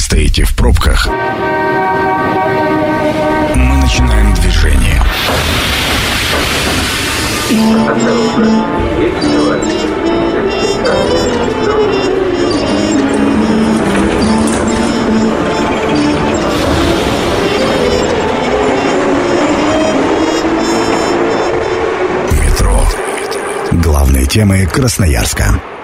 стоите в пробках, мы начинаем движение. Метро. Главные темы Красноярска.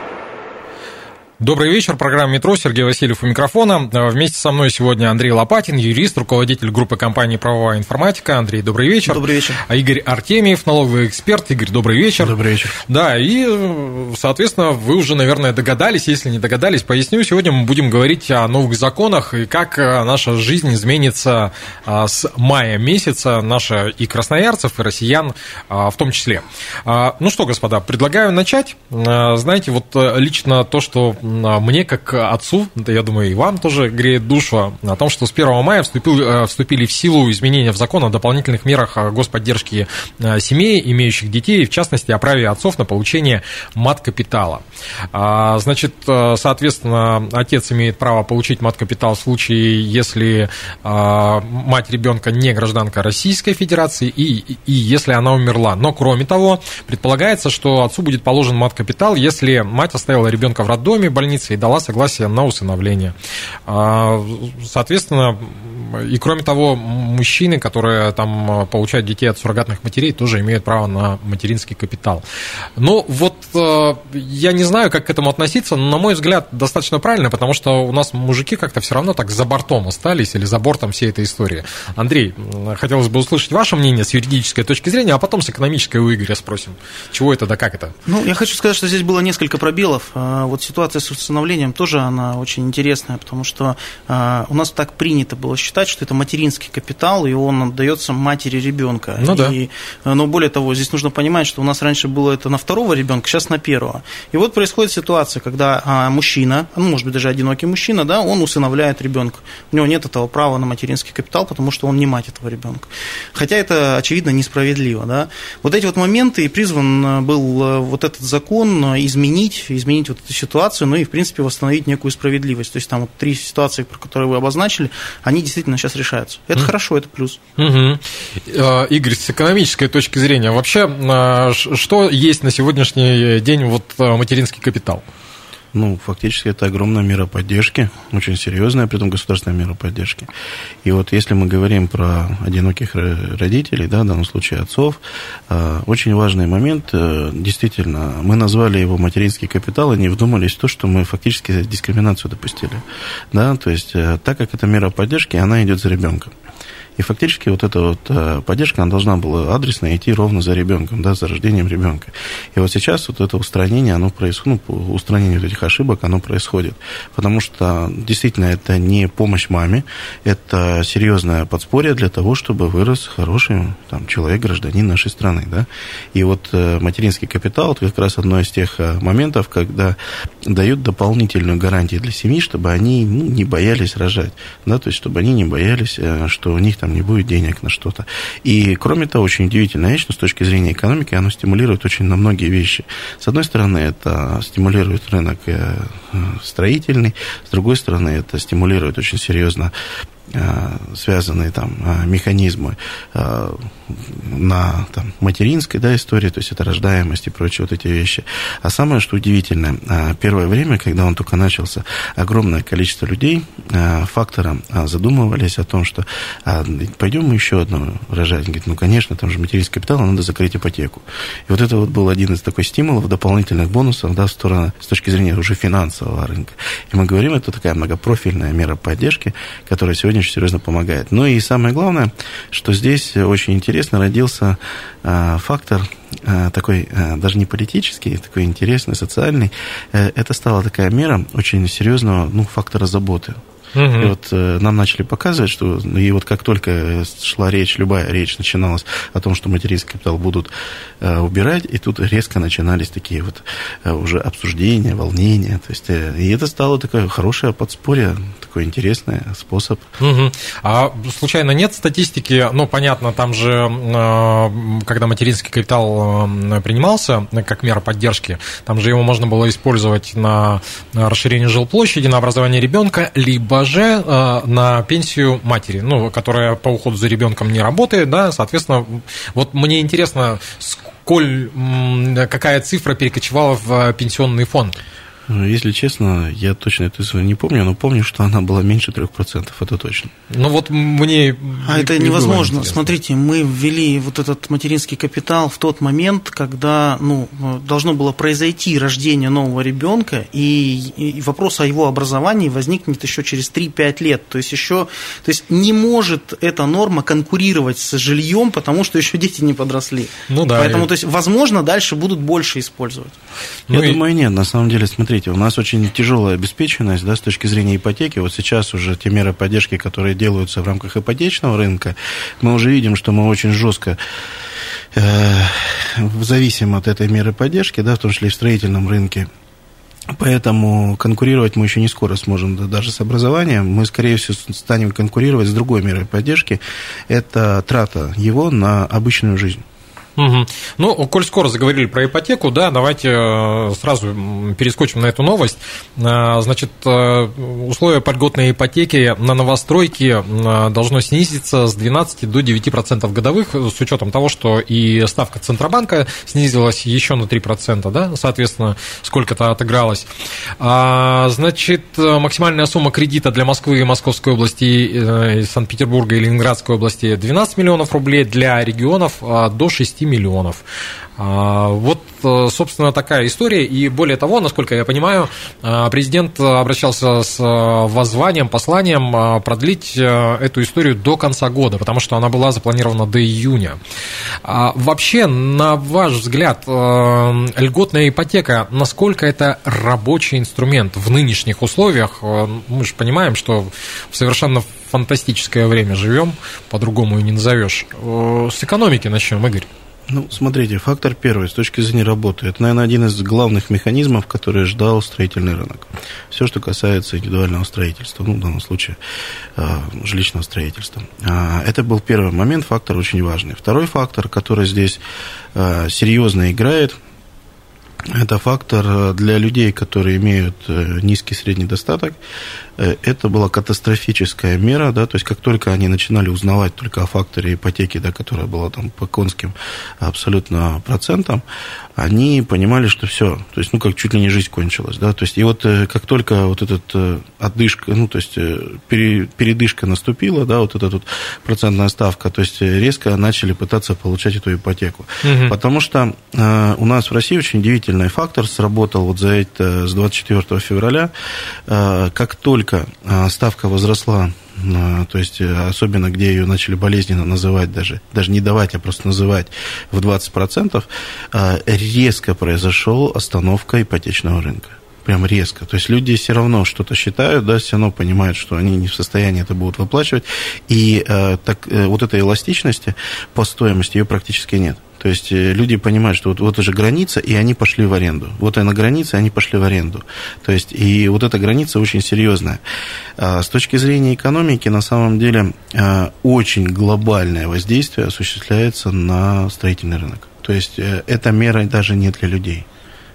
Добрый вечер. Программа «Метро». Сергей Васильев у микрофона. Э, вместе со мной сегодня Андрей Лопатин, юрист, руководитель группы компании «Правовая информатика». Андрей, добрый вечер. Добрый вечер. А Игорь Артемьев, налоговый эксперт. Игорь, добрый вечер. Добрый вечер. Да, и, э, соответственно, вы уже, наверное, догадались. Если не догадались, поясню. Сегодня мы будем говорить о новых законах и как э, наша жизнь изменится с мая месяца, наша и красноярцев, и россиян в том числе. Ну что, господа, предлагаю начать. Знаете, вот лично то, что а, мне, как отцу, да, я думаю, и вам тоже греет душу, о том, что с 1 мая вступил, э, вступили в силу изменения в закон о дополнительных мерах господдержки э, семей, имеющих детей, в частности, о праве отцов на получение мат-капитала. А, значит, э, соответственно, отец имеет право получить мат-капитал в случае, если а, мать ребенка не гражданка Российской Федерации и, и если она умерла. Но, кроме того, предполагается, что отцу будет положен мат-капитал, если мать оставила ребенка в роддоме, больницы и дала согласие на усыновление. А, соответственно, и кроме того, мужчины, которые там получают детей от суррогатных матерей, тоже имеют право на материнский капитал. Но вот э, я не знаю, как к этому относиться, но, на мой взгляд, достаточно правильно, потому что у нас мужики как-то все равно так за бортом остались или за бортом всей этой истории. Андрей, хотелось бы услышать ваше мнение с юридической точки зрения, а потом с экономической у Игоря спросим. Чего это да как это? Ну, я хочу сказать, что здесь было несколько пробелов. А, вот ситуация с усыновлением тоже она очень интересная, потому что а, у нас так принято было считать, что это материнский капитал, и он отдается матери ребенка. Ну да. И, но более того, здесь нужно понимать, что у нас раньше было это на второго ребенка, сейчас на первого. И вот происходит ситуация, когда а, мужчина, ну, может быть, даже одинокий мужчина, да, он усыновляет ребенка. У него нет этого права на материнский капитал, потому что он не мать этого ребенка. Хотя это, очевидно, несправедливо. Да? Вот эти вот моменты и призван был вот этот закон изменить, изменить вот эту ситуацию, ну и, в принципе, восстановить некую справедливость. То есть там вот три ситуации, про которые вы обозначили, они действительно сейчас решаются. Это mm. хорошо, это плюс. Угу. Игорь, с экономической точки зрения, вообще, а, что есть на сегодняшний день вот а, материнский капитал? Ну, фактически это огромная мера поддержки, очень серьезная, при этом государственная мера поддержки. И вот если мы говорим про одиноких родителей, да, в данном случае отцов, э, очень важный момент, э, действительно, мы назвали его материнский капитал и не вдумались в то, что мы фактически дискриминацию допустили. Да, то есть, э, так как это мера поддержки, она идет за ребенком. И фактически вот эта вот э, поддержка, она должна была адресно идти ровно за ребенком, да, за рождением ребенка. И вот сейчас вот это устранение, оно происходит, ну, устранение вот этих ошибок, оно происходит. Потому что действительно это не помощь маме, это серьезное подспорье для того, чтобы вырос хороший там, человек, гражданин нашей страны, да. И вот э, материнский капитал, это как раз одно из тех э, моментов, когда дают дополнительную гарантию для семьи, чтобы они ну, не боялись рожать, да, то есть чтобы они не боялись, что у них там там не будет денег на что-то. И, кроме того, очень удивительная вещь, но с точки зрения экономики, оно стимулирует очень на многие вещи. С одной стороны, это стимулирует рынок э, строительный, с другой стороны, это стимулирует очень серьезно Э, связанные там э, механизмы на там, материнской да, истории, то есть это рождаемость и прочие вот эти вещи. А самое, что удивительное, первое время, когда он только начался, огромное количество людей, фактором задумывались о том, что пойдем мы еще одну рожать. Говорит, ну, конечно, там же материнский капитал, надо закрыть ипотеку. И вот это вот был один из такой стимулов, дополнительных бонусов, да, в сторону, с точки зрения уже финансового рынка. И мы говорим, это такая многопрофильная мера поддержки, которая сегодня очень серьезно помогает. Ну и самое главное, что здесь очень интересно родился э, фактор э, такой, э, даже не политический, такой интересный, социальный. Это стала такая мера очень серьезного ну, фактора заботы. Угу. И вот э, нам начали показывать, что и вот как только шла речь, любая речь начиналась о том, что материнский капитал будут э, убирать, и тут резко начинались такие вот э, уже обсуждения, волнения. То есть, э, и это стало такое хорошее подспорье, такой интересный способ. Угу. А случайно нет статистики, ну, понятно, там же, э, когда материнский капитал э, принимался как мера поддержки, там же его можно было использовать на расширение жилплощади, на образование ребенка, либо стаже на пенсию матери, ну, которая по уходу за ребенком не работает, да, соответственно, вот мне интересно, сколь, какая цифра перекочевала в пенсионный фонд? Ну, если честно, я точно эту цифру не помню, но помню, что она была меньше 3%, это точно. Ну вот мне... А это невозможно. Смотрите, мы ввели вот этот материнский капитал в тот момент, когда ну, должно было произойти рождение нового ребенка, и, и вопрос о его образовании возникнет еще через 3-5 лет. То есть еще, то есть не может эта норма конкурировать с жильем, потому что еще дети не подросли. Ну да. Поэтому, и... то есть, возможно, дальше будут больше использовать. Ну, я и... думаю, нет. На самом деле, смотрите, смотрите, у нас очень тяжелая обеспеченность да, с точки зрения ипотеки. Вот сейчас уже те меры поддержки, которые делаются в рамках ипотечного рынка, мы уже видим, что мы очень жестко э, зависим от этой меры поддержки, да, в том числе и в строительном рынке. Поэтому конкурировать мы еще не скоро сможем, да, даже с образованием. Мы, скорее всего, станем конкурировать с другой мерой поддержки. Это трата его на обычную жизнь. Угу. Ну, коль скоро заговорили про ипотеку, да, давайте э, сразу перескочим на эту новость. Э, значит, э, условия по льготной ипотеки на новостройки должно снизиться с 12 до 9% годовых, с учетом того, что и ставка Центробанка снизилась еще на 3%, да, соответственно, сколько-то отыгралось. А, значит, максимальная сумма кредита для Москвы и Московской области, Санкт-Петербурга и Ленинградской области 12 миллионов рублей, для регионов до 6 миллионов. А, вот, э, собственно, такая история. И более того, насколько я понимаю, э, президент обращался с э, воззванием, посланием продлить эту историю до конца года, потому что она была запланирована до июня. А, вообще, на ваш взгляд, льготная ипотека, насколько это рабочий инструмент в нынешних условиях? Мы же понимаем, что в совершенно фантастическое время живем, по-другому и не назовешь. С экономики начнем, Игорь. Ну, смотрите, фактор первый с точки зрения работы. Это, наверное, один из главных механизмов, который ждал строительный рынок. Все, что касается индивидуального строительства, ну, в данном случае э, жилищного строительства. Э, это был первый момент, фактор очень важный. Второй фактор, который здесь э, серьезно играет, это фактор для людей, которые имеют низкий средний достаток. Э, это была катастрофическая мера, да, то есть как только они начинали узнавать только о факторе ипотеки, да, которая была там по конским абсолютно процентам, они понимали, что все, то есть, ну, как чуть ли не жизнь кончилась, да, то есть, и вот э, как только вот этот э, отдышка, ну, то есть, передышка наступила, да, вот эта вот процентная ставка, то есть, резко начали пытаться получать эту ипотеку, угу. потому что у нас в России очень удивительный фактор сработал вот за это с 24 февраля, как только а, ставка возросла, то есть э, особенно где ее начали болезненно называть даже, даже не давать, а просто называть в 20%, а, резко произошел остановка ипотечного рынка прям резко. То есть люди все равно что-то считают, да, все равно понимают, что они не в состоянии это будут выплачивать. И э, так, э, вот этой эластичности по стоимости ее практически нет. То есть э, люди понимают, что вот, вот уже граница, и они пошли в аренду. Вот она граница, и они пошли в аренду. То есть и вот эта граница очень серьезная. А с точки зрения экономики, на самом деле, а, очень глобальное воздействие осуществляется на строительный рынок. То есть э, эта мера даже не для людей.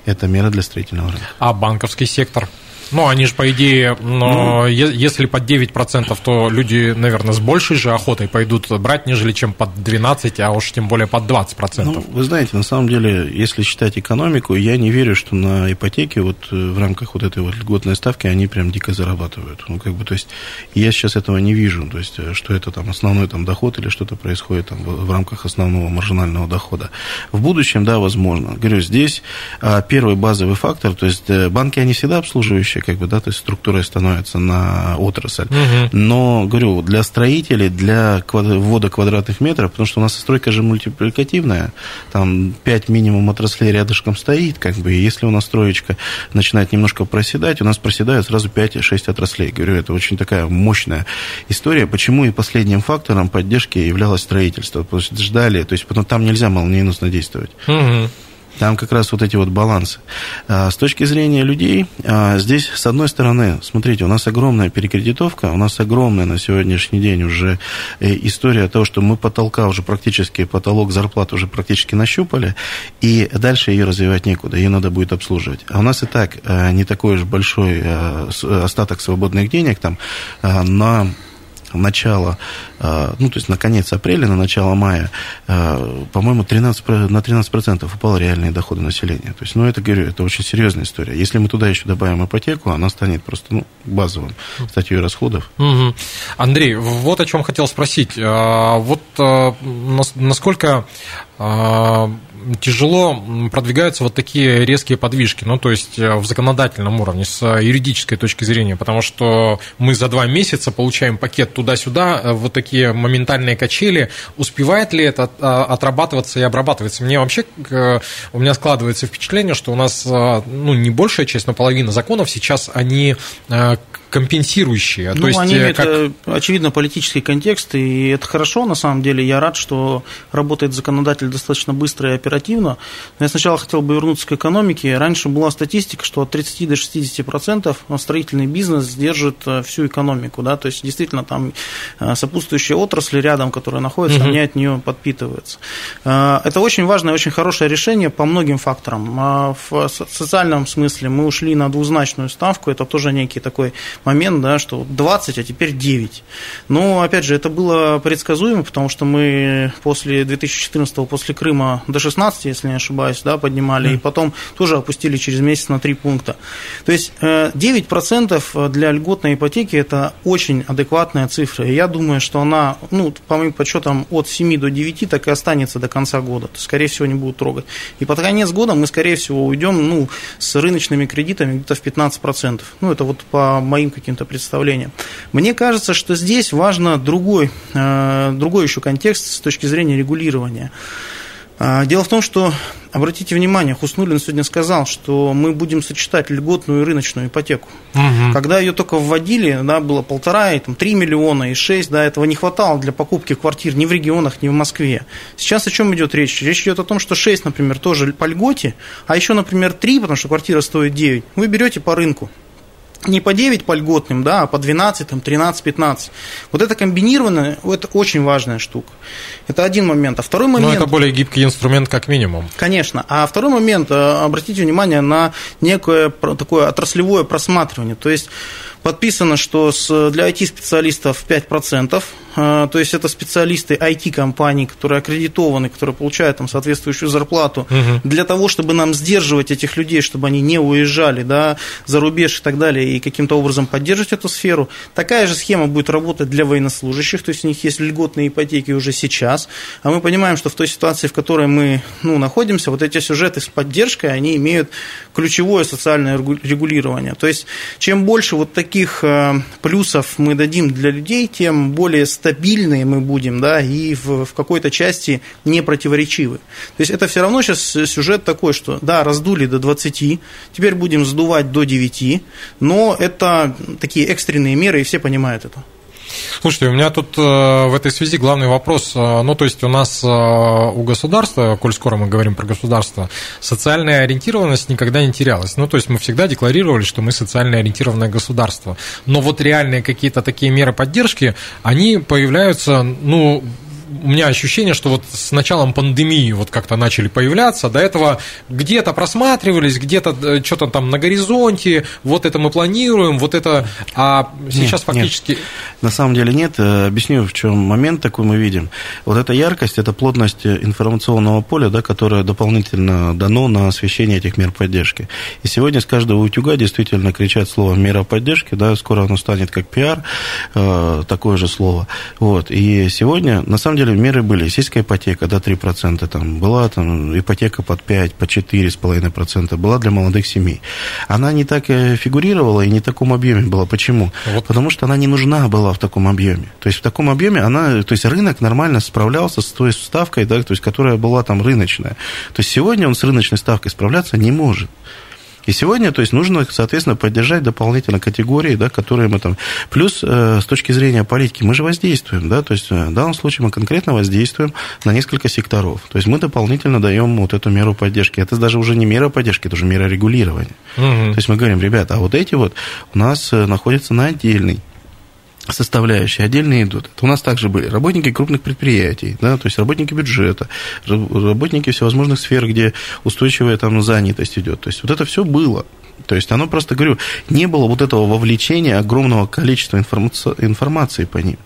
Это мера для строительного рынка. А банковский сектор? Ну, они же, по идее, но ну, если под 9%, то люди, наверное, с большей же охотой пойдут брать, нежели чем под 12%, а уж тем более под 20%. Ну, вы знаете, на самом деле, если считать экономику, я не верю, что на ипотеке вот э, в рамках вот этой вот льготной ставки они прям дико зарабатывают. Ну, как бы, то есть, я сейчас этого не вижу, то есть, э, что это там основной там доход или что-то происходит там в, в рамках основного маржинального дохода. В будущем, да, возможно. Говорю, здесь а, первый базовый фактор, то есть, э, банки, они всегда обслуживающие как бы, да, то есть структурой становится на отрасль. Угу. Но, говорю, для строителей, для ввода квадратных метров, потому что у нас стройка же мультипликативная, там 5 минимум отраслей рядышком стоит, как бы, и если у нас строечка начинает немножко проседать, у нас проседают сразу 5-6 отраслей. Говорю, это очень такая мощная история. Почему и последним фактором поддержки являлось строительство? Потому что ждали, то есть потом там нельзя молниеносно действовать. Угу. Там как раз вот эти вот балансы. А, с точки зрения людей, а, здесь, с одной стороны, смотрите, у нас огромная перекредитовка, у нас огромная на сегодняшний день уже э, история того, что мы потолка уже практически, потолок зарплат уже практически нащупали, и дальше ее развивать некуда, ее надо будет обслуживать. А у нас и так э, не такой уж большой э, остаток свободных денег там на начала, э, ну, то есть на конец апреля, на начало мая, э, по-моему, 13, на 13% упал реальные доходы населения. То есть, ну, это, говорю, это очень серьезная история. Если мы туда еще добавим ипотеку, она станет просто, ну, базовым статьей расходов. Угу. Андрей, вот о чем хотел спросить. А, вот э, насколько тяжело продвигаются вот такие резкие подвижки, ну, то есть э, в законодательном уровне, с юридической точки зрения, потому что мы за два месяца получаем пакет туда-сюда, э, вот такие моментальные качели. Успевает ли это а, отрабатываться и обрабатываться? Мне вообще, у меня складывается впечатление, что у нас, э, ну, не большая часть, но половина законов сейчас, они компенсирующие. Ну, То есть, они имеют, как... очевидно, политический контекст, и это хорошо, на самом деле. Я рад, что работает законодатель достаточно быстро и оперативно. Но я сначала хотел бы вернуться к экономике. Раньше была статистика, что от 30 до 60 процентов строительный бизнес держит э, всю экономику. Да? То есть, действительно, там э, сопутствующие отрасли рядом, которые находятся, угу. они от нее подпитываются. Э, это очень важное, очень хорошее решение по многим факторам. А в социальном смысле мы ушли на двузначную ставку. Это тоже некий такой момент, да, что 20, а теперь 9. Но, опять же, это было предсказуемо, потому что мы после 2014, после Крыма до 16, если не ошибаюсь, да, поднимали, mm. и потом тоже опустили через месяц на 3 пункта. То есть 9% э, для льготной ипотеки – это очень адекватная цифра. И я думаю, что она, ну, по моим подсчетам, от 7 до 9 так и останется до конца года. То скорее всего, не будут трогать. И под конец года мы, скорее всего, уйдем ну, с рыночными кредитами где-то в 15%. Ну, это вот по моим каким-то представлениям. Мне кажется, что здесь важно другой, э, другой еще контекст с точки зрения регулирования. А, дело в том, что, обратите внимание, Хуснулин сегодня сказал, что мы будем сочетать льготную и рыночную ипотеку. Угу. Когда ее только вводили, да, было полтора, и там, 3 миллиона, и 6, да, этого не хватало для покупки квартир ни в регионах, ни в Москве. Сейчас о чем идет речь? Речь идет о том, что 6, например, тоже по льготе, а еще, например, 3, потому что квартира стоит 9, вы берете по рынку не по 9 по льготным, да, а по 12, там, 13, 15. Вот это комбинированное, это очень важная штука. Это один момент. А второй момент... Но это более гибкий инструмент, как минимум. Конечно. А второй момент, э, обратите внимание на некое такое отраслевое просматривание. То есть подписано, что для IT-специалистов 5%, а, то есть это специалисты IT-компаний, которые аккредитованы, которые получают там соответствующую зарплату, угу. для того, чтобы нам сдерживать этих людей, чтобы они не уезжали да, за рубеж и так далее, и каким-то образом поддерживать эту сферу. Такая же схема будет работать для военнослужащих, то есть у них есть льготные ипотеки уже сейчас, а мы понимаем, что в той ситуации, в которой мы ну, находимся, вот эти сюжеты с поддержкой, они имеют ключевое социальное регулирование. То есть чем больше вот таких э, плюсов мы дадим для людей, тем более стабильные мы будем, да, и в, в какой-то части не противоречивы. То есть это все равно сейчас сюжет такой, что да, раздули до 20, теперь будем сдувать до 9, но это такие экстренные меры, и все понимают это. Слушайте, у меня тут э, в этой связи главный вопрос. Э, ну, то есть у нас э, у государства, коль скоро мы говорим про государство, социальная ориентированность никогда не терялась. Ну, то есть мы всегда декларировали, что мы социально ориентированное государство. Но вот реальные какие-то такие меры поддержки, они появляются, ну, у меня ощущение, что вот с началом пандемии вот как-то начали появляться, до этого где-то просматривались, где-то э, что-то там на горизонте, вот это мы планируем, вот это, а сейчас нет, фактически... Нет. На самом деле нет, э, объясню, в чем момент такой мы видим. Вот эта яркость, это плотность информационного поля, да, которое дополнительно дано на освещение этих мер поддержки. И сегодня с каждого утюга действительно кричат слово «мера поддержки», да, скоро оно станет как пиар, э, такое же слово. Вот. И сегодня, на самом деле, деле меры были. Сельская ипотека, да, 3%, там, была там, ипотека под 5, по 4,5%, была для молодых семей. Она не так э, фигурировала и не в таком объеме была. Почему? Вот. Потому что она не нужна была в таком объеме. То есть в таком объеме она, то есть рынок нормально справлялся с той ставкой, да, то есть, которая была там рыночная. То есть сегодня он с рыночной ставкой справляться не может. И сегодня, то есть, нужно, соответственно, поддержать дополнительно категории, да, которые мы там... Плюс, э, с точки зрения политики, мы же воздействуем, да, то есть, э, в данном случае мы конкретно воздействуем на несколько секторов. То есть, мы дополнительно даем вот эту меру поддержки. Это даже уже не мера поддержки, это уже мера регулирования. Угу. То есть, мы говорим, ребята, а вот эти вот у нас э, находятся на отдельной составляющие отдельно идут. Это у нас также были работники крупных предприятий, да, то есть работники бюджета, работники всевозможных сфер, где устойчивая там занятость идет. То есть вот это все было. То есть оно просто, говорю, не было вот этого вовлечения огромного количества информации по ним.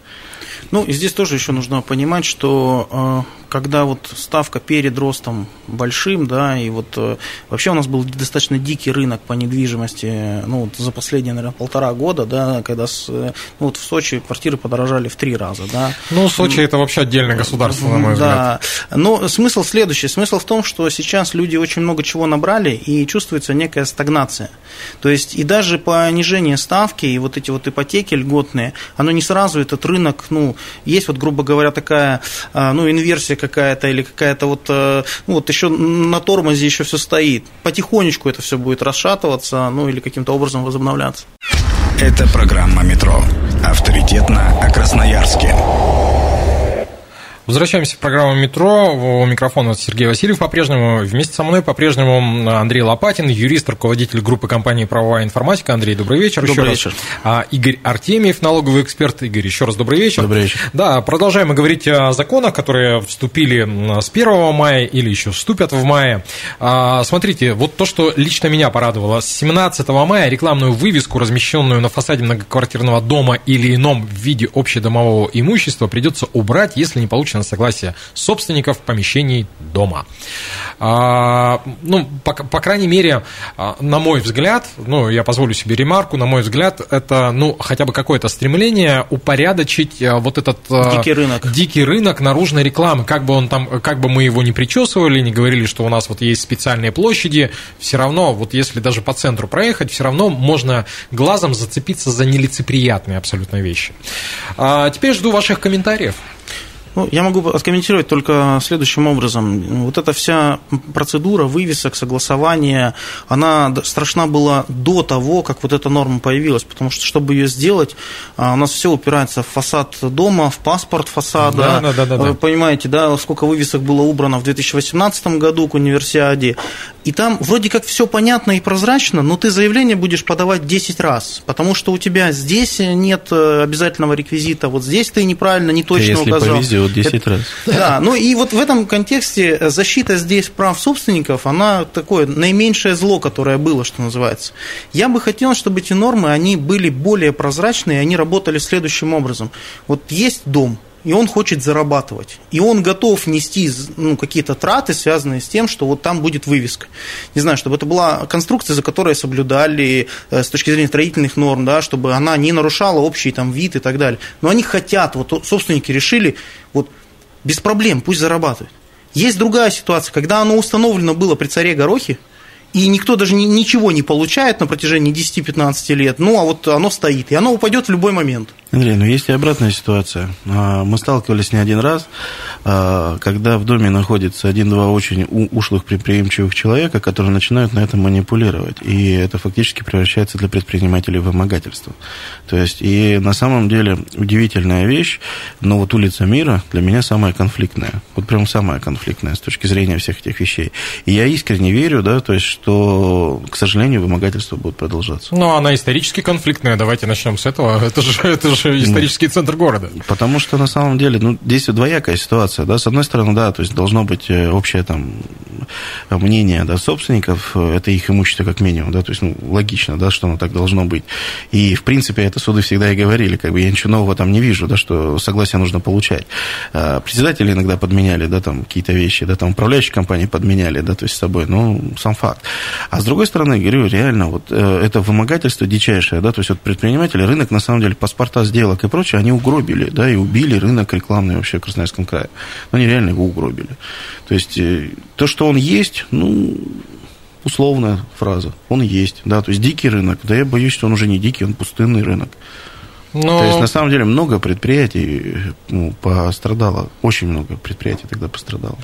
Ну, и здесь тоже еще нужно понимать, что э, когда вот ставка перед ростом большим, да, и вот э, вообще у нас был достаточно дикий рынок по недвижимости, ну, вот за последние, наверное, полтора года, да, когда с, ну, вот в Сочи квартиры подорожали в три раза, да. Ну, Сочи это вообще отдельное государство, на мой взгляд. Да, но смысл следующий, смысл в том, что сейчас люди очень много чего набрали, и чувствуется некая стагнация. То есть, и даже понижение ставки, и вот эти вот ипотеки льготные, оно не сразу этот рынок, ну, есть вот, грубо говоря, такая, а, ну, инверсия какая-то или какая-то вот, э, ну, вот еще на тормозе еще все стоит. Потихонечку это все будет расшатываться, ну, или каким-то образом возобновляться. Это программа «Метро». Авторитетно о Красноярске. Возвращаемся в программу «Метро». У микрофона Сергей Васильев по-прежнему. Вместе со мной по-прежнему Андрей Лопатин, юрист, руководитель группы компании «Правовая информатика». Андрей, добрый вечер. Добрый еще вечер. Раз. Игорь Артемьев, налоговый эксперт. Игорь, еще раз добрый вечер. Добрый вечер. Да, продолжаем мы говорить о законах, которые вступили с 1 мая или еще вступят в мае. А, смотрите, вот то, что лично меня порадовало. С 17 мая рекламную вывеску, размещенную на фасаде многоквартирного дома или ином в виде общедомового имущества, придется убрать, если не получится на согласие собственников помещений дома. А, ну, по, по крайней мере, а, на мой взгляд, ну, я позволю себе ремарку, на мой взгляд, это, ну, хотя бы какое-то стремление упорядочить а, вот этот дикий рынок, дикий рынок наружной рекламы, как бы он там, как бы мы его не причесывали, не говорили, что у нас вот есть специальные площади, все равно, вот если даже по центру проехать, все равно можно глазом зацепиться за нелицеприятные абсолютно вещи. А теперь жду ваших комментариев. Ну, я могу откомментировать только следующим образом. Вот эта вся процедура вывесок, согласования, она страшна была до того, как вот эта норма появилась, потому что, чтобы ее сделать, а, у нас все упирается в фасад дома, в паспорт фасада. Да, да, да, да, Вы понимаете, да, сколько вывесок было убрано в 2018 году к универсиаде. И там вроде как все понятно и прозрачно, но ты заявление будешь подавать 10 раз, потому что у тебя здесь нет э, обязательного реквизита, вот здесь ты неправильно, не точно Если указал. Повезет вот 10 это, раз. Да, ну и вот в этом контексте защита здесь прав собственников, она такое наименьшее зло, которое было, что называется. Я бы хотел, чтобы эти нормы, они были более прозрачные, они работали следующим образом. Вот есть дом, и он хочет зарабатывать. И он готов нести ну, какие-то траты, связанные с тем, что вот там будет вывеска. Не знаю, чтобы это была конструкция, за которой соблюдали э, с точки зрения строительных норм, да, чтобы она не нарушала общий там вид и так далее. Но они хотят, вот собственники решили, вот без проблем, пусть зарабатывают. Есть другая ситуация, когда оно установлено было при царе Горохе, и никто даже ни, ничего не получает на протяжении 10-15 лет, ну, а вот оно стоит, и оно упадет в любой момент. Андрей, ну есть и обратная ситуация. А, мы сталкивались не один раз, а, когда в доме находится один-два очень ушлых предприимчивых человека, которые начинают на этом манипулировать. И это фактически превращается для предпринимателей в вымогательство. То есть, и на самом деле удивительная вещь, но вот улица мира для меня самая конфликтная. Вот прям самая конфликтная с точки зрения всех этих вещей. И я искренне верю, да, то есть, что, к сожалению, вымогательство будет продолжаться. Ну, она исторически конфликтная. Давайте начнем с этого. Это же, это же исторический центр города. Потому что на самом деле, ну, здесь двоякая ситуация, да, с одной стороны, да, то есть должно быть э, общее там мнение, да, собственников, э, это их имущество как минимум, да, то есть, ну, логично, да, что оно так должно быть. И, в принципе, это суды всегда и говорили, как бы я ничего нового там не вижу, да, что согласие нужно получать. А, председатели иногда подменяли, да, там какие-то вещи, да, там управляющие компании подменяли, да, то есть с собой, ну, сам факт. А с другой стороны, говорю, реально, вот э, это вымогательство дичайшее, да, то есть вот предприниматели, рынок на самом деле паспорта сделок и прочее, они угробили, да, и убили рынок рекламный вообще в Красноярском крае. Но они реально его угробили. То есть э, то, что он есть, ну, условная фраза, он есть, да, то есть дикий рынок, да я боюсь, что он уже не дикий, он пустынный рынок. Но... То есть, на самом деле, много предприятий ну, пострадало, очень много предприятий тогда пострадало.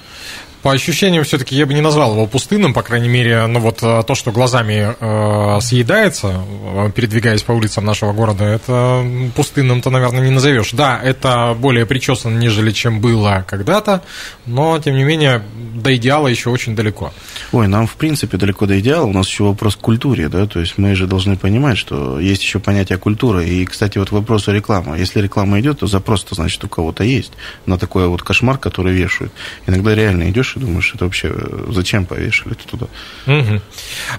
По ощущениям, все-таки я бы не назвал его пустынным, по крайней мере, ну вот э, то, что глазами э, съедается, э, передвигаясь по улицам нашего города, это пустынным-то, наверное, не назовешь. Да, это более причесано, нежели чем было когда-то, но, тем не менее, до идеала еще очень далеко. Ой, нам, в принципе, далеко до идеала, у нас еще вопрос к культуре, да, то есть мы же должны понимать, что есть еще понятие культуры, и, кстати, вот вопрос о рекламе. Если реклама идет, то запрос-то, значит, у кого-то есть на такой вот кошмар, который вешают. Иногда реально идешь и думаешь, это вообще э, зачем повешали это туда? Угу.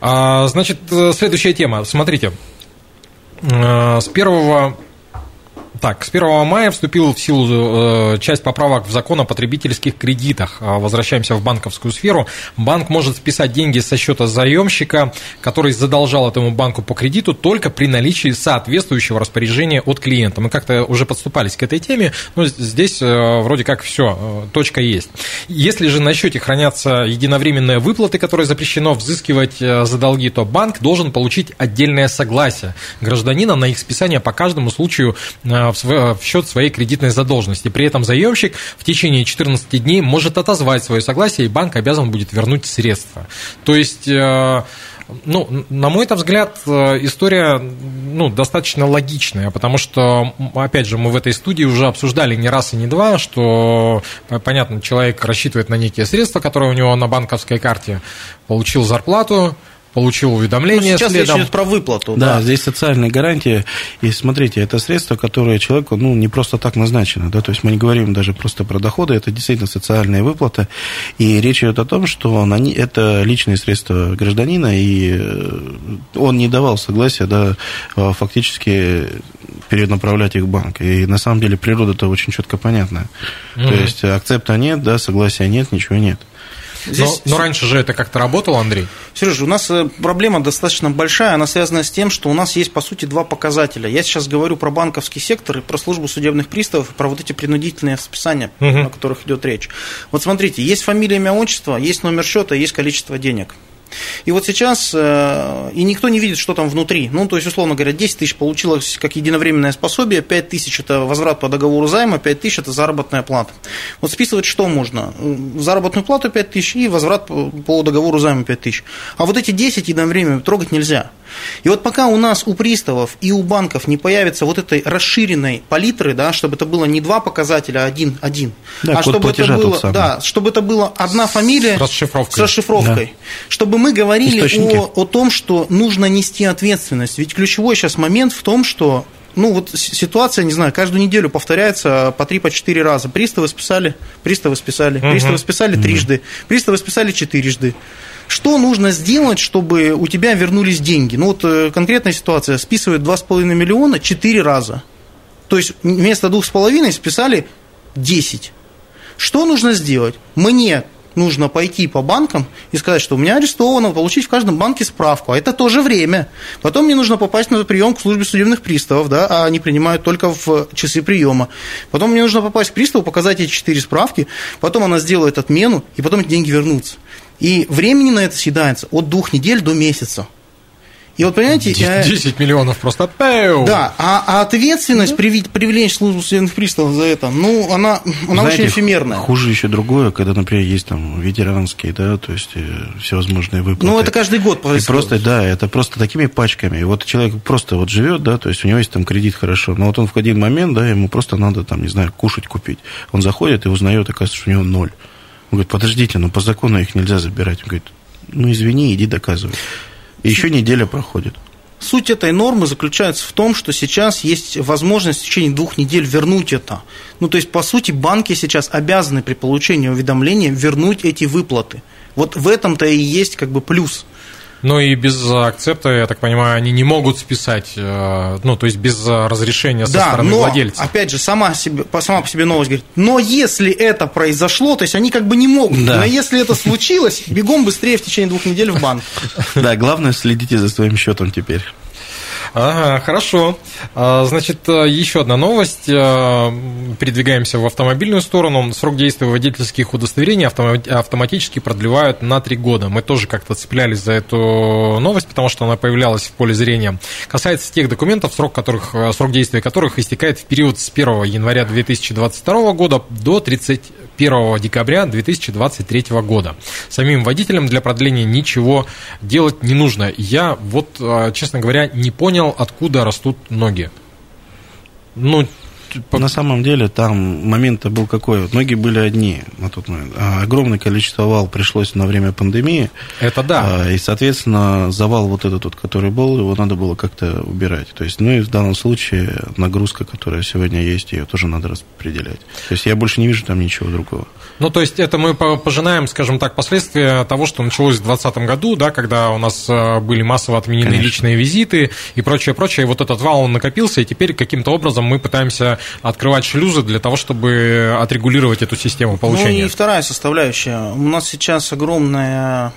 А, значит, э, следующая тема. Смотрите, э, с первого так, с 1 мая вступил в силу э, часть поправок в закон о потребительских кредитах. А, возвращаемся в банковскую сферу. Банк может списать деньги со счета заемщика, который задолжал этому банку по кредиту только при наличии соответствующего распоряжения от клиента. Мы как-то уже подступались к этой теме, но здесь э, вроде как все, э, точка есть. Если же на счете хранятся единовременные выплаты, которые запрещено взыскивать за долги, то банк должен получить отдельное согласие гражданина на их списание по каждому случаю счет своей кредитной задолженности. При этом заемщик в течение 14 дней может отозвать свое согласие, и банк обязан будет вернуть средства. То есть э, ну, на мой взгляд, э, история ну, достаточно логичная, потому что, опять же, мы в этой студии уже обсуждали не раз и не два, что, понятно, человек рассчитывает на некие средства, которые у него на банковской карте, получил зарплату, получил уведомление. Ну, сейчас следом. речь идет про выплату. Да, да, здесь социальные гарантии. И смотрите, это средства, которые человеку ну, не просто так назначены. Да? То есть мы не говорим даже просто про доходы, это действительно социальная выплата. И речь идет о том, что они, это личные средства гражданина, и э, он не давал согласия да, э, фактически перенаправлять их в банк. И на самом деле природа это очень четко понятная. Mm-hmm. То есть акцепта нет, да, согласия нет, ничего нет. Здесь... Но, но раньше же это как-то работало, Андрей? Сережа, у нас э, проблема достаточно большая, она связана с тем, что у нас есть, по сути, два показателя. Я сейчас говорю про банковский сектор и про службу судебных приставов, и про вот эти принудительные списания, угу. о которых идет речь. Вот смотрите, есть фамилия, имя, отчество, есть номер счета, есть количество денег. И вот сейчас, э, и никто не видит, что там внутри. Ну, то есть, условно говоря, 10 тысяч получилось как единовременное пособие, 5 тысяч – это возврат по договору займа, 5 тысяч – это заработная плата. Вот списывать что можно? Заработную плату 5 тысяч и возврат по договору займа 5 тысяч. А вот эти 10 единовременно трогать нельзя. И вот пока у нас у приставов и у банков не появится вот этой расширенной палитры, да, чтобы это было не два показателя, а один, один, да, а чтобы это было, да, чтобы это была одна фамилия с расшифровкой, с расшифровкой да. чтобы мы говорили о, о том, что нужно нести ответственность. Ведь ключевой сейчас момент в том, что ну вот ситуация, не знаю, каждую неделю повторяется по три, по четыре раза. Приставы списали, приставы списали, угу. приставы списали трижды, приставы списали четырежды. Что нужно сделать, чтобы у тебя вернулись деньги? Ну вот э, конкретная ситуация, списывают 2,5 миллиона четыре раза. То есть вместо двух с половиной списали 10. Что нужно сделать? Мне нужно пойти по банкам и сказать, что у меня арестовано, получить в каждом банке справку, а это тоже время. Потом мне нужно попасть на прием к службе судебных приставов, да, а они принимают только в часы приема. Потом мне нужно попасть к приставу, показать эти четыре справки, потом она сделает отмену, и потом эти деньги вернутся. И времени на это съедается от двух недель до месяца. И вот, понимаете... 10 миллионов просто... Пэу! Да, а, а ответственность привлечь, привлечь службу судебных приставов за это, ну, она, она Знаете, очень эфемерная. Хуже еще другое, когда, например, есть там ветеранские, да, то есть э, всевозможные выплаты. Ну, это каждый год происходит. И просто, да, это просто такими пачками. И вот человек просто вот живет, да, то есть у него есть там кредит хорошо, но вот он в один момент, да, ему просто надо там, не знаю, кушать купить. Он заходит и узнает, оказывается, что у него ноль. Он говорит, подождите, ну по закону их нельзя забирать. Он говорит, ну извини, иди доказывай. И еще неделя проходит. Суть этой нормы заключается в том, что сейчас есть возможность в течение двух недель вернуть это. Ну, то есть, по сути, банки сейчас обязаны при получении уведомления вернуть эти выплаты. Вот в этом-то и есть как бы плюс. Ну и без акцепта, я так понимаю, они не могут списать, э, ну, то есть без разрешения со да, стороны но, владельца. опять же, сама, себе, сама по себе новость говорит, но если это произошло, то есть они как бы не могут, да. но если это случилось, бегом быстрее в течение двух недель в банк. Да, главное, следите за своим счетом теперь. Ага, хорошо. А, значит, э, еще одна новость. Э, передвигаемся в автомобильную сторону. Срок действия водительских удостоверений автоматически продлевают на три года. Мы тоже как-то цеплялись за эту новость, потому что она появлялась в поле зрения. Касается тех документов, срок, которых, э, срок действия которых истекает в период с 1 января 2022 года до 30 1 декабря 2023 года. Самим водителям для продления ничего делать не нужно. Я вот, честно говоря, не понял, откуда растут ноги. Ну, на самом деле там момент был какой? Ноги были одни на тот момент. А огромное количество вал пришлось на время пандемии. Это да. А, и, соответственно, завал вот этот вот, который был, его надо было как-то убирать. То есть, ну и в данном случае нагрузка, которая сегодня есть, ее тоже надо распределять. То есть я больше не вижу там ничего другого. Ну, то есть это мы пожинаем, скажем так, последствия того, что началось в 2020 году, да, когда у нас э, были массово отменены Конечно. личные визиты и прочее, прочее. И вот этот вал, он накопился, и теперь каким-то образом мы пытаемся открывать шлюзы для того, чтобы отрегулировать эту систему получения. Ну и вторая составляющая. У нас сейчас огромная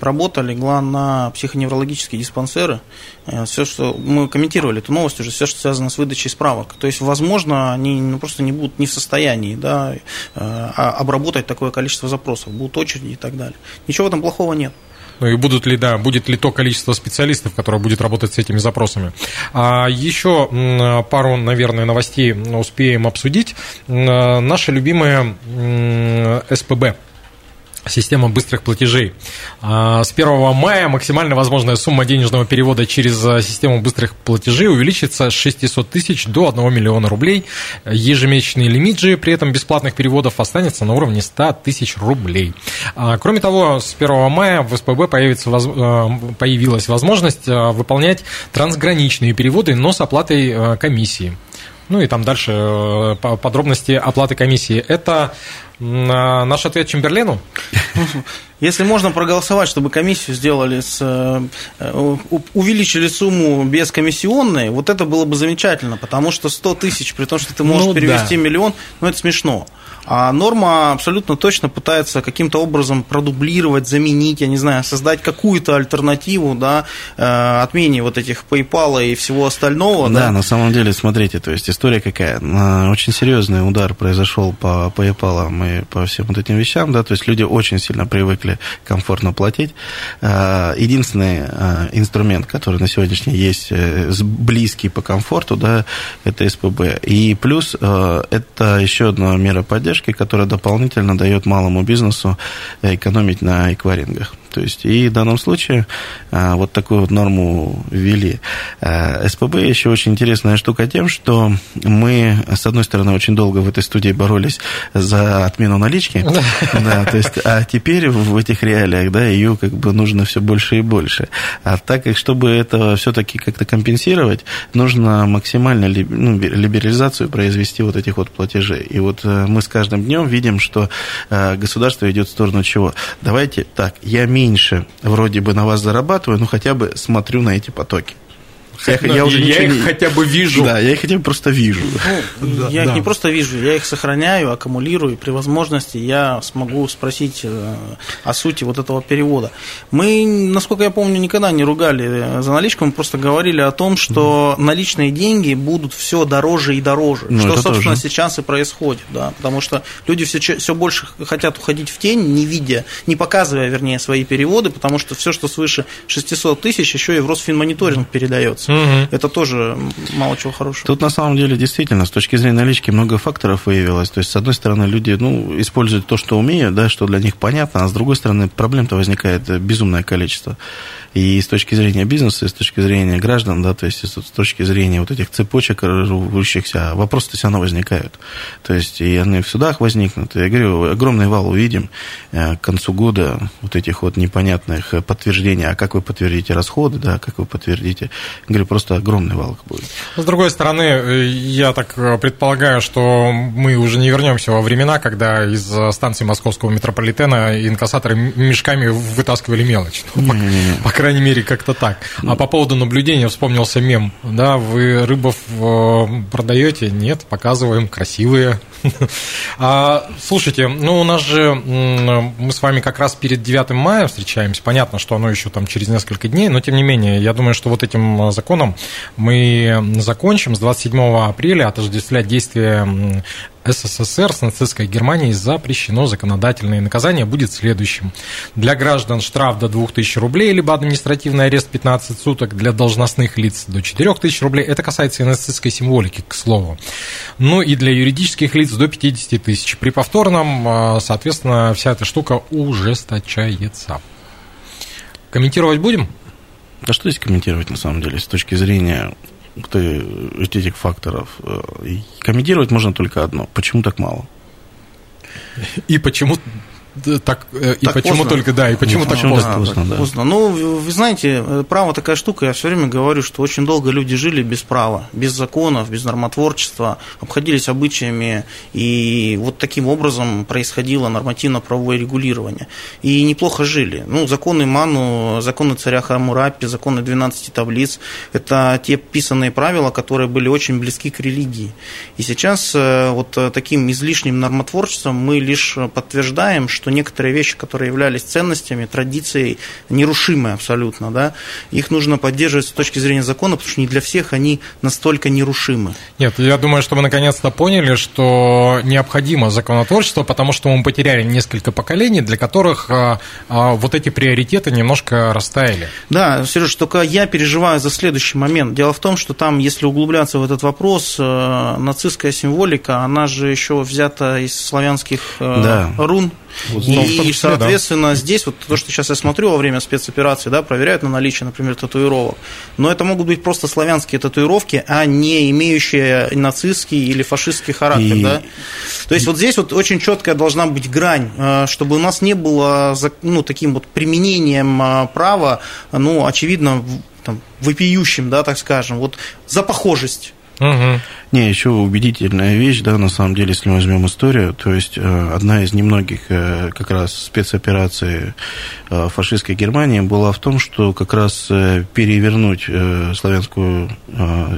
работа легла на психоневрологические диспансеры. Э, все, что мы комментировали эту новость уже, все, что связано с выдачей справок. То есть, возможно, они ну, просто не будут не в состоянии да, э, а, обработать такое количество запросов, будут очереди и так далее. Ничего в этом плохого нет. Ну и будут ли, да, будет ли то количество специалистов, которое будет работать с этими запросами. А еще пару, наверное, новостей успеем обсудить. Наша любимая СПБ Система быстрых платежей. А, с 1 мая максимально возможная сумма денежного перевода через а, систему быстрых платежей увеличится с 600 тысяч до 1 миллиона рублей. Ежемесячный лимит же при этом бесплатных переводов останется на уровне 100 тысяч рублей. А, кроме того, с 1 мая в СПБ появится, появилась возможность выполнять трансграничные переводы, но с оплатой комиссии. Ну и там дальше подробности оплаты комиссии. Это наш ответ Чемберлену? Если можно проголосовать, чтобы комиссию сделали с... Э, увеличили сумму без комиссионной, вот это было бы замечательно, потому что 100 тысяч, при том, что ты можешь ну, перевести да. миллион, ну это смешно. А норма абсолютно точно пытается каким-то образом продублировать, заменить, я не знаю, создать какую-то альтернативу, да, э, отмене вот этих PayPal и всего остального. Да, да, на самом деле, смотрите, то есть история какая. Очень серьезный удар произошел по PayPal и по всем вот этим вещам, да, то есть люди очень сильно привыкли комфортно платить. Э, единственный э, инструмент, который на сегодняшний есть близкий по комфорту, да, это СПБ. И плюс это еще одна мера поддержки, которая дополнительно дает малому бизнесу экономить на эквайрингах. То есть, и в данном случае а, вот такую вот норму ввели. А, СПБ еще очень интересная штука тем, что мы, с одной стороны, очень долго в этой студии боролись за отмену налички, да, то есть, а теперь в этих реалиях, да, ее как бы нужно все больше и больше. А так как, чтобы это все-таки как-то компенсировать, нужно максимально ну, либерализацию произвести вот этих вот платежей. И вот э, мы с каждым днем видим, что э, государство идет в сторону чего? Давайте так, я меньше вроде бы на вас зарабатываю, но хотя бы смотрю на эти потоки. Я, я, уже я их не... хотя бы вижу. Да, я их хотя бы просто вижу. Ну, я да. их не просто вижу, я их сохраняю, аккумулирую, и при возможности я смогу спросить э, о сути вот этого перевода. Мы, насколько я помню, никогда не ругали за наличку, мы просто говорили о том, что mm. наличные деньги будут все дороже и дороже, ну, что, собственно, тоже. сейчас и происходит, да, потому что люди все, все больше хотят уходить в тень, не видя, не показывая, вернее, свои переводы, потому что все, что свыше 600 тысяч, еще и в Росфинмониторинг передается. Угу. Это тоже мало чего хорошего. Тут на самом деле действительно с точки зрения налички много факторов выявилось. То есть, с одной стороны, люди ну, используют то, что умеют, да, что для них понятно, а с другой стороны, проблем-то возникает безумное количество. И с точки зрения бизнеса, и с точки зрения граждан, да, то есть с точки зрения вот этих цепочек рвущихся, вопросы-то все равно возникают. То есть и они в судах возникнут. Я говорю, огромный вал увидим э, к концу года вот этих вот непонятных подтверждений, а как вы подтвердите расходы, да, как вы подтвердите. Я говорю, просто огромный вал будет. С другой стороны, э, я так э, предполагаю, что мы уже не вернемся во времена, когда из станции московского метрополитена инкассаторы мешками вытаскивали мелочь. Не. Пока крайней мере, как-то так. А по поводу наблюдения вспомнился мем. Да, вы рыбов э, продаете? Нет, показываем, красивые. А, слушайте, ну у нас же мы с вами как раз перед 9 мая встречаемся. Понятно, что оно еще там через несколько дней, но тем не менее, я думаю, что вот этим законом мы закончим с 27 апреля отождествлять действия СССР с нацистской Германией запрещено. Законодательное наказание будет следующим. Для граждан штраф до 2000 рублей, либо административный арест 15 суток, для должностных лиц до 4000 рублей. Это касается и нацистской символики, к слову. Ну и для юридических лиц до 50 тысяч. При повторном, соответственно, вся эта штука ужесточается. Комментировать будем? А что здесь комментировать на самом деле с точки зрения этих факторов? Комментировать можно только одно. Почему так мало? И почему так, э, и почему поздно. только, да, и почему ну, так поздно? поздно, да. поздно. Ну, вы знаете, э, право такая штука, я все время говорю, что очень долго люди жили без права, без законов, без нормотворчества, обходились обычаями, и вот таким образом происходило нормативно-правовое регулирование. И неплохо жили. Ну, законы Ману, законы царя Харамурапи, законы 12 таблиц – это те писанные правила, которые были очень близки к религии. И сейчас э, вот таким излишним нормотворчеством мы лишь подтверждаем, что что некоторые вещи, которые являлись ценностями, традицией, нерушимые абсолютно, да, их нужно поддерживать с точки зрения закона, потому что не для всех они настолько нерушимы. Нет, я думаю, что мы наконец-то поняли, что необходимо законотворчество, потому что мы потеряли несколько поколений, для которых а, а, вот эти приоритеты немножко растаяли. Да, Сереж, только я переживаю за следующий момент. Дело в том, что там, если углубляться в этот вопрос, э, нацистская символика, она же еще взята из славянских э, да. рун. Вот, и, числе, соответственно, да. здесь вот то, что сейчас я смотрю во время спецоперации, да, проверяют на наличие, например, татуировок. Но это могут быть просто славянские татуировки, а не имеющие нацистский или фашистский характер, и... да. То есть вот здесь вот очень четкая должна быть грань, э, чтобы у нас не было ну, таким вот применением э, права, ну, очевидно, там, вопиющим, да, так скажем, вот за похожесть. Угу. Не, еще убедительная вещь, да, на самом деле, если мы возьмем историю, то есть э, одна из немногих э, как раз спецопераций э, фашистской Германии была в том, что как раз перевернуть славянскую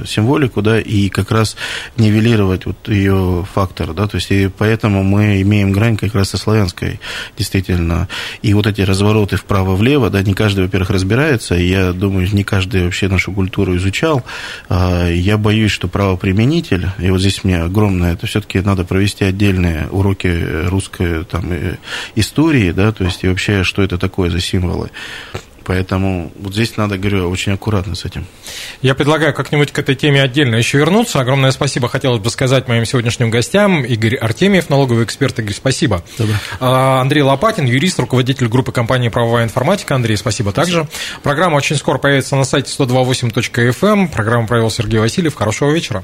символику, да, и как раз нивелировать вот ее фактор, да, то есть и поэтому мы имеем грань как раз со славянской, действительно. И вот эти развороты вправо-влево, да, не каждый, во-первых, разбирается, я думаю, не каждый вообще нашу культуру изучал. Я боюсь, что правоприменитель, и вот здесь мне огромное, это все-таки надо провести отдельные уроки русской там, э, истории, да, то есть и вообще, что это такое за символы. Поэтому вот здесь надо, говорю, очень аккуратно с этим. Я предлагаю как-нибудь к этой теме отдельно еще вернуться. Огромное спасибо хотелось бы сказать моим сегодняшним гостям. Игорь Артемьев, налоговый эксперт. Игорь, спасибо. Добро. А, Андрей Лопатин, юрист, руководитель группы компании «Правовая информатика». Андрей, спасибо также. Программа очень скоро появится на сайте 128.fm. Программу провел Сергей Васильев. Хорошего вечера.